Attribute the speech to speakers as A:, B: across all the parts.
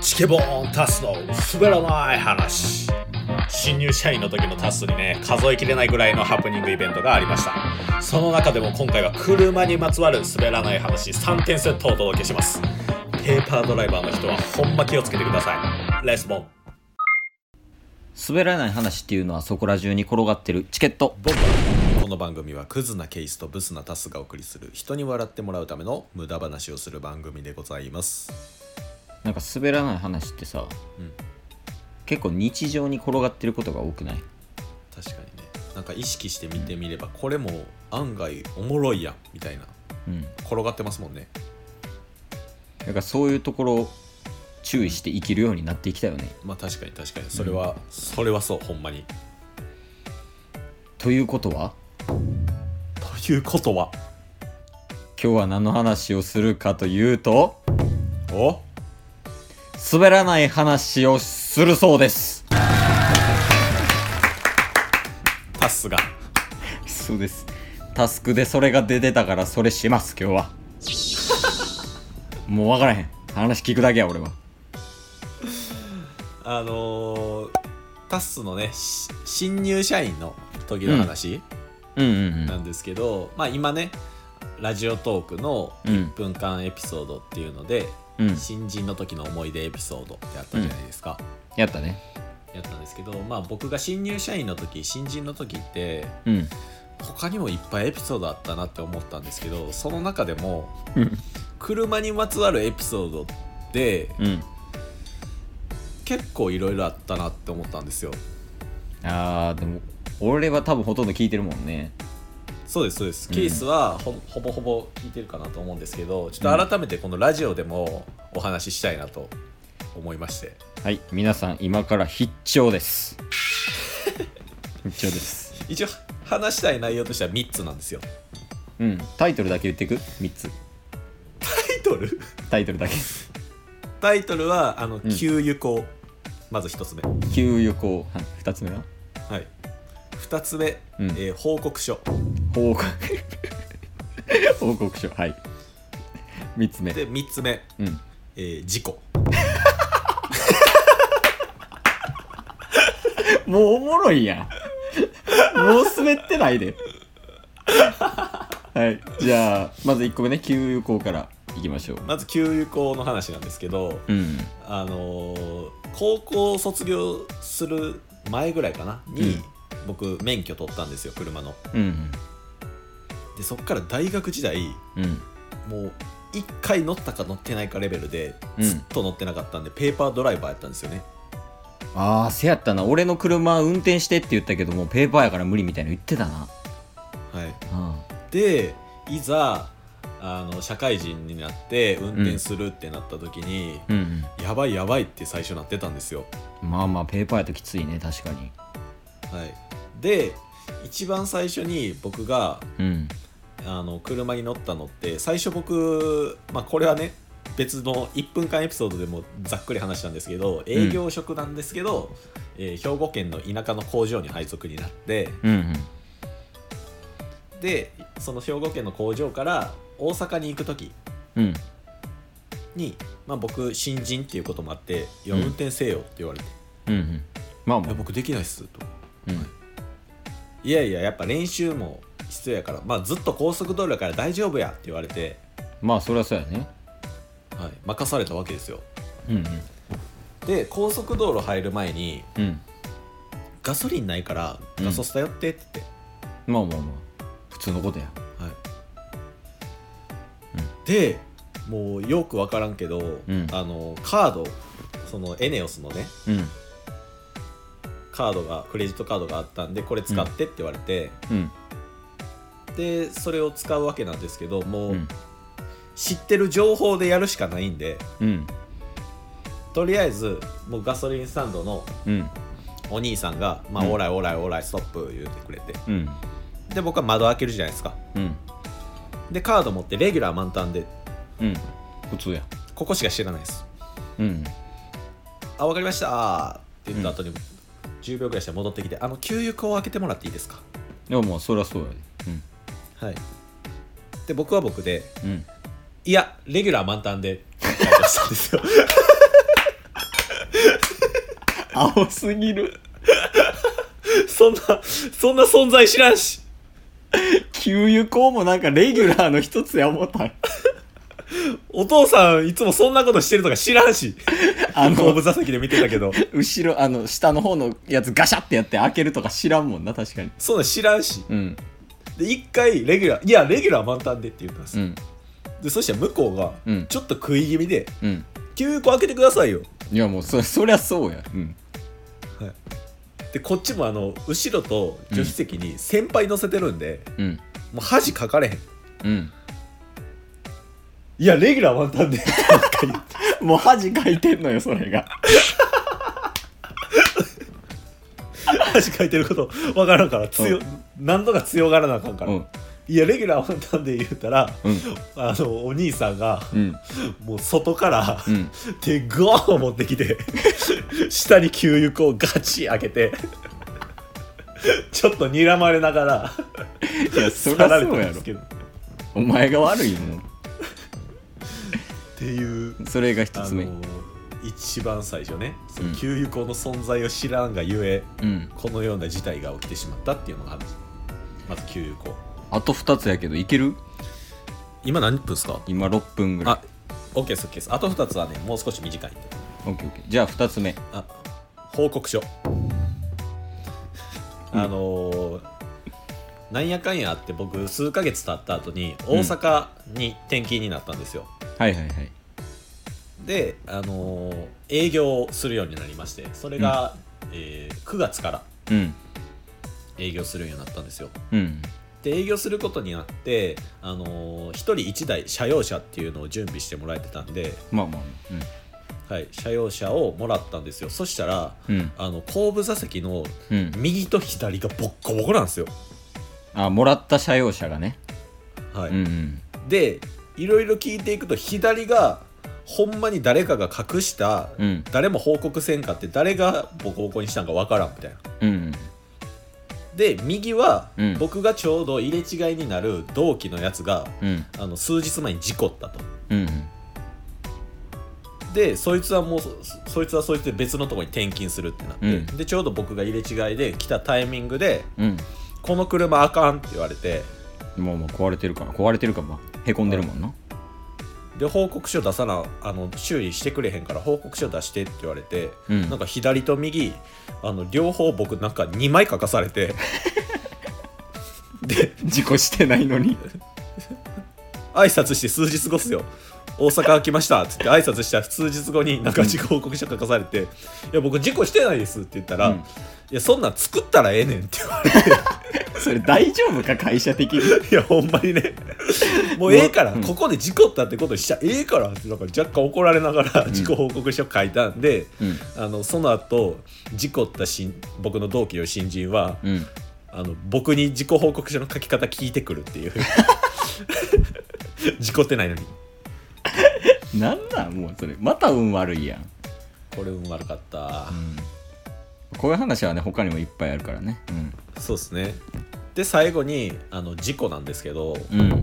A: チケボーンタスの滑らない話。新入社員の時のタスにね数えきれないぐらいのハプニングイベントがありました。その中でも今回は車にまつわる滑らない話3点セットをお届けします。ペーパードライバーの人はほんま気をつけてください。レスボン。
B: 滑らない話っていうのはそこら中に転がってるチケット。
A: ボンバー。この番組はクズなケースとブスなタスがお送りする人に笑ってもらうための無駄話をする番組でございます
B: なんか滑らない話ってさ、
A: うん。
B: 結構日常に転がってることが多くない？
A: 確かにね。なんか意識して見てみればこれも案外おもろいやんみたいな。
B: うん。
A: 転がってますもんね。
B: だからそういうところを注意して生きるようになっていきたよね。
A: まあ確かに確かに。それは、それはそうほんまに。
B: ということは？
A: ということは？
B: 今日は何の話をするかというと
A: お？
B: 滑らない話をするそうです。
A: タスが。
B: そうです。タスクでそれが出てたからそれします今日は。もう分からへん。話聞くだけや俺は。
A: あのー、タスのねし新入社員の時の話
B: うん。うん
A: なんですけど、まあ今ねラジオトークの
B: うん。
A: 1分間エピソードっていうので、
B: うん。
A: 新人の時の思い出エピソードってあったじゃないですか、
B: やったね。
A: やったんですけどまあ僕が新入社員の時新人の時って
B: うん。
A: 他にもいっぱいエピソードあったなって思ったんですけどその中でも
B: うん。
A: 車にまつわるエピソードで
B: うん。
A: 結構いろいろあったなって思ったんですよ。
B: あーでも俺は多分ほとんど聞いてるもんね
A: そうですそうです、
B: うん。
A: ケースはほほぼほぼ聞いてるかなと思うんですけどちょっと改めてこのラジオでもお話ししたいなと思いまして。
B: はい皆さん今から必聴です。必聴です。
A: 一応話したい内容としては3つなんですよ。
B: うん。タイトルだけ言っていく？3つ。
A: タイトル？
B: タイトルだけ。
A: タイトルはあの給油口、まず1つ目。
B: 給油口。はい。2つ目は？
A: はい。2つ目、
B: うん。
A: えー報告書
B: 報告。報告書。はい。3つ目。
A: で3つ目、
B: うん。
A: えー事故。
B: もうおもろいやん。もう滑ってないで。はい。じゃあまず1個目ね。給油口からいきましょう。
A: まず給油口の話なんですけど、
B: うん。
A: あのー高校卒業する前ぐらいかなに、
B: うん。
A: 僕免許取ったんですよ車の。
B: うん
A: でそっから大学時代
B: うん。
A: もう1回乗ったか乗ってないかレベルで
B: うん。
A: ずっと乗ってなかったんで、ペーパードライバーやったんですよね。
B: ああせやったな。俺の車運転してって言ったけどもペーパーやから無理みたいなの言ってたな。
A: はい。
B: うん
A: でいざあの社会人になって運転するってなった時に、
B: うん。
A: やばいやばいって最初なってたんですよ。
B: うんまあまあペーパーやときついね確かに。
A: はい。で一番最初に僕が
B: うん
A: あの車に乗ったのって最初僕、まあ、これはね別の1分間エピソードでもざっくり話したんですけど営業職なんですけど、えー兵庫県の田舎の工場に配属になって
B: うんうん。
A: でその兵庫県の工場から大阪に行く時
B: うん。
A: に、まあ、僕新人っていうこともあって「いや
B: うん
A: 運転せよ」って言われて。
B: うんうん。まあ「
A: い
B: まあ
A: や僕できないっす」と。
B: うん「
A: いやいややっぱ練習も必要やから、まあ、ずっと高速道路やから大丈夫や」って言われて、
B: まあそりゃそうやね。
A: はい、任されたわけですよ。
B: うん
A: で高速道路入る前に
B: うん。うん
A: ガソリンないから
B: うん。
A: ガソスタ寄ってって。言って、
B: まあまあまあ。普通のことや。
A: はい。でもうよく分からんけど、
B: うん。
A: あのカードそのエネオスのね
B: うん。
A: カードがクレジットカードがあったんでこれ使ってって言われて、
B: うん
A: でそれを使うわけなんですけどもう、
B: うん。
A: 知ってる情報でやるしかないんで
B: うん。
A: とりあえずもうガソリンスタンドの
B: うん。
A: お兄さんが「まあ、
B: うん。
A: オーライオーライオーライストップ」言ってくれて。
B: うん。
A: で僕は窓開けるじゃないですか。
B: うん。
A: でカード持ってレギュラー満タンで。
B: うん。普通や。
A: ここしか知らないです。
B: うん。
A: あ分かりました。って言った後に、10秒ぐらいして戻ってきてあの給油口を開けてもらっていいですか？
B: いやまあそりゃそうやで
A: はい。で僕は僕で
B: うん。うん
A: いやレギュラー満タンで回答したんですよ。
B: 青すぎる。
A: そんなそんな存在知らんし。
B: 給油口もなんかレギュラーの一つや思ったん。
A: お父さんいつもそんなことしてるとか知らんし。
B: あの
A: 後部座席で見てたけど。
B: 後ろあの下の方のやつガシャってやって開けるとか知らんもんな確かに。
A: そんなん知らんし。
B: うん
A: で一回レギュラーいやレギュラー満タンでって言ったんです、
B: うん。
A: でそしたら向こうが
B: うん。
A: ちょっと食い気味で
B: うん「
A: 給油口開けてくださいよ。
B: いやもうそそりゃそうや。うん」
A: でこっちもあの後ろと助手席に先輩乗せてるんで、
B: うん。
A: もう恥かかれへん。
B: うん。
A: いやレギュラー満タンで。
B: もう恥かいてんのよそれが。
A: 恥かいてることわからんから強、何度か強がらなあかんから、
B: うん。
A: いやレギュラー満タンで言ったら、
B: うん。
A: あのお兄さんが
B: うん。
A: もう外から、
B: うん。
A: 手ゴーン持ってきて 下に給油口をガチ開けてちょっと睨まれながら
B: いやそ
A: ら
B: そうんやろ。お前が悪いもん。
A: ていう
B: それが一つ目。
A: あの一番最初ね給油口の存在を知らんがゆえ、
B: うん。
A: このような事態が起きてしまったっていうのがあるまず給油口
B: あと2つやけどいける？
A: 今何分ですか？
B: 今6分ぐらい。
A: あ OK です OK です。あと2つはねもう少し短い。んで
B: オッケーオッケー。じゃあ2つ目。
A: あ報告書。あのーなんやかんやあって僕数ヶ月経った後に大阪に転勤になったんですよ、
B: はいはいはい。
A: で、あのー営業をするようになりましてそれが、えー9月から。
B: うん
A: 営業するようになったんですよ。
B: うん。
A: で営業することになって、あのー、1人1台車用車っていうのを準備してもらえてたんで、
B: まあまあ
A: はい、車用車をもらったんですよ。そしたら
B: うん。うん
A: あの後部座席の
B: うん。
A: 右と左がボッコボコなんですよ、
B: あもらった車用車がね。
A: はい。
B: うんうん。
A: でいろいろ聞いていくと左がほんまに誰かが隠した、
B: うん。
A: 誰も報告せんかって誰がボコボコにしたんかわからんみたいな。
B: うん
A: で右は、
B: うん。
A: 僕がちょうど入れ違いになる同期のやつが
B: うん。
A: あの数日前に事故ったと。
B: うん
A: でそいつはもうそそいつはそいつで別のところに転勤するってなって、
B: うん。
A: でちょうど僕が入れ違いで来たタイミングで
B: うん「
A: この車あかん」って言われて
B: もうもう壊れてるから壊れてるかまあへこんでるもんな
A: で報告書出さなあの修理してくれへんから報告書出してって言われて、
B: うん。
A: なんか左と右あの両方僕なんか2枚書かされて で
B: 事故してないのに。
A: 挨拶して数日後っすよ大阪来ましたっつって挨拶した数日後になんか事故報告書書かされて「いや僕事故してないです」って言ったら「
B: うん。
A: いやそんなん作ったらええねん」って言われて。
B: それ大丈夫か会社的に？
A: いやほんまにね。もうええから、
B: うん。
A: ここで事故ったってことにしちゃええからってなんか若干怒られながら事故報告書書いたんで、
B: うん。
A: あのその後事故った新僕の同期の新人は、
B: うん。
A: あの僕に事故報告書の書き方聞いてくるっていう。事故ってないのに
B: なんなんもうそれ。また運悪いやん、
A: これ運悪かった、
B: こういう話はね他にもいっぱいあるからね。
A: そうですね。で最後にあの事故なんですけど。
B: うん。うん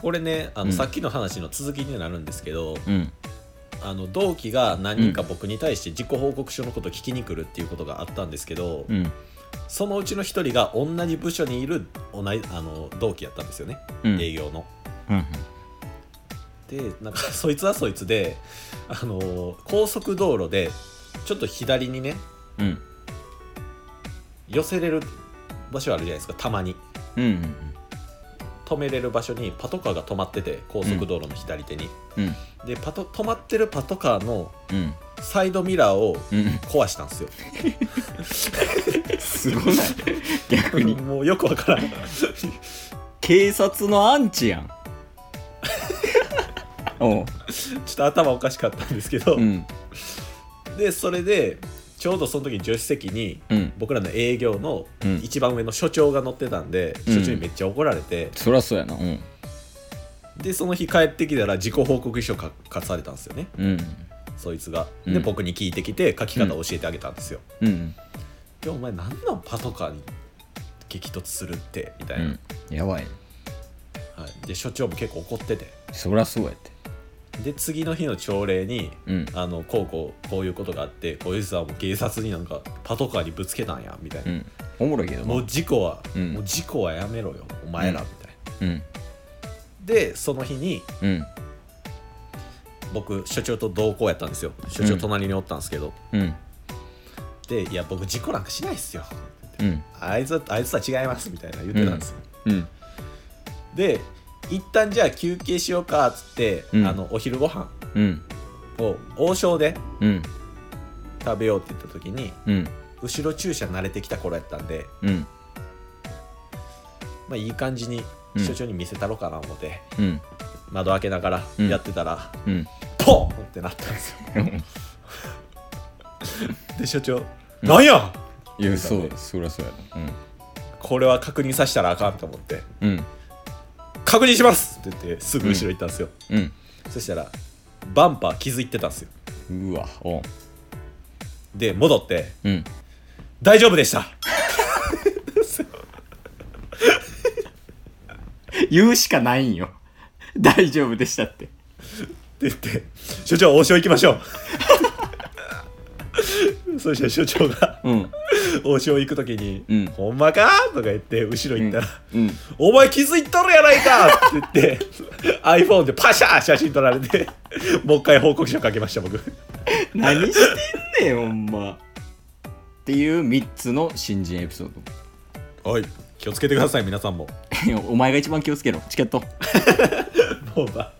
A: これねあの、
B: うん。
A: さっきの話の続きになるんですけど。
B: うん。
A: あの同期が何人か僕に対して自己報告書のこと聞きに来るっていうことがあったんですけど、
B: うん。
A: そのうちの一人が同じ部署にいる同じあの同期やったんですよね、
B: うん。
A: 営業の。
B: うん
A: でなんか そいつはそいつであの高速道路でちょっと左にね
B: うん。
A: 寄せれる場所あるじゃないですかたまに。
B: うんうん
A: 止めれる場所にパトカーが止まってて高速道路の左手に、
B: うん。
A: でパト止まってるパトカーの
B: うん。
A: サイドミラーを
B: うん。
A: 壊したんですよ。
B: すごない。逆に。
A: もうよくわからん。
B: 警察のアンチやん
A: ょっと頭おかしかったんですけど、
B: うん。
A: でそれでちょうどその時助手席に
B: うん。
A: 僕らの営業の
B: うん。
A: 一番上の所長が乗ってたんで、
B: うん。
A: 所長にめっちゃ怒られて。
B: そりゃそうやな。うん。
A: でその日帰ってきたら自己報告書書かされたんですよね。
B: うん。
A: そいつが。
B: うん。
A: で僕に聞いてきて書き方教えてあげたんですよ、
B: うん。
A: でお前何なんパトカーに激突するって？みたいうな、
B: ん。やばい。
A: はい、で所長も結構怒ってて。
B: そりゃそうやって
A: で次の日の朝礼に
B: うん。
A: あのこうこうこういうことがあってこいつはもう警察になんかパトカーにぶつけたんやみたいな、
B: うん。おもろいけどな。
A: もう事故は、
B: うん。
A: もう事故はやめろよお前らみたいな、
B: うん。
A: でその日に
B: うん。
A: 僕所長と同行やったんですよ。所長隣におったんですけど、
B: うん。
A: で「いや僕事故なんかしないっすよ。
B: うん。
A: あいつはあいつとは違います」みたいな言ってたんですよ、
B: うん。
A: で一旦じゃあ休憩しようかっつって、
B: うん。
A: あのお昼ご飯
B: うん。
A: を王将で
B: うん。
A: 食べようって言った時に
B: うん。
A: 後ろ駐車慣れてきた頃やったんで
B: うん。
A: まあいい感じに
B: うん。
A: 所長に見せたろうかな思って、
B: うん。
A: 窓開けながら
B: うん。
A: やってたら、
B: うん。
A: ポンってなったんですよ。で所長「なんや!」
B: いやそうそりゃそうやな。
A: これは確認させたらあかんと思って。
B: うん「
A: 確認します!」って言ってすぐ後ろ行ったんですよ、
B: うん。
A: そしたらバンパー気づいてたんですよ。
B: うんうわお
A: で戻って
B: うん「
A: 大丈夫でした! 」
B: 言うしかないんよ。大丈夫でしたって。
A: って言って「所長王将行きましょう」そしたら所長が
B: うん
A: 王将行く時に「
B: うん。
A: ほんまか?」とか言って後ろ行ったら「
B: うん。
A: お前気づいとるやないか!」って言って iPhone でパシャー写真撮られてもう一回報告書書きました僕。
B: 何してんねんほんま。っていう3つの新人エピソー
A: はい気をつけてください皆さんも。
B: ド お前が一番気をつけろ。チケット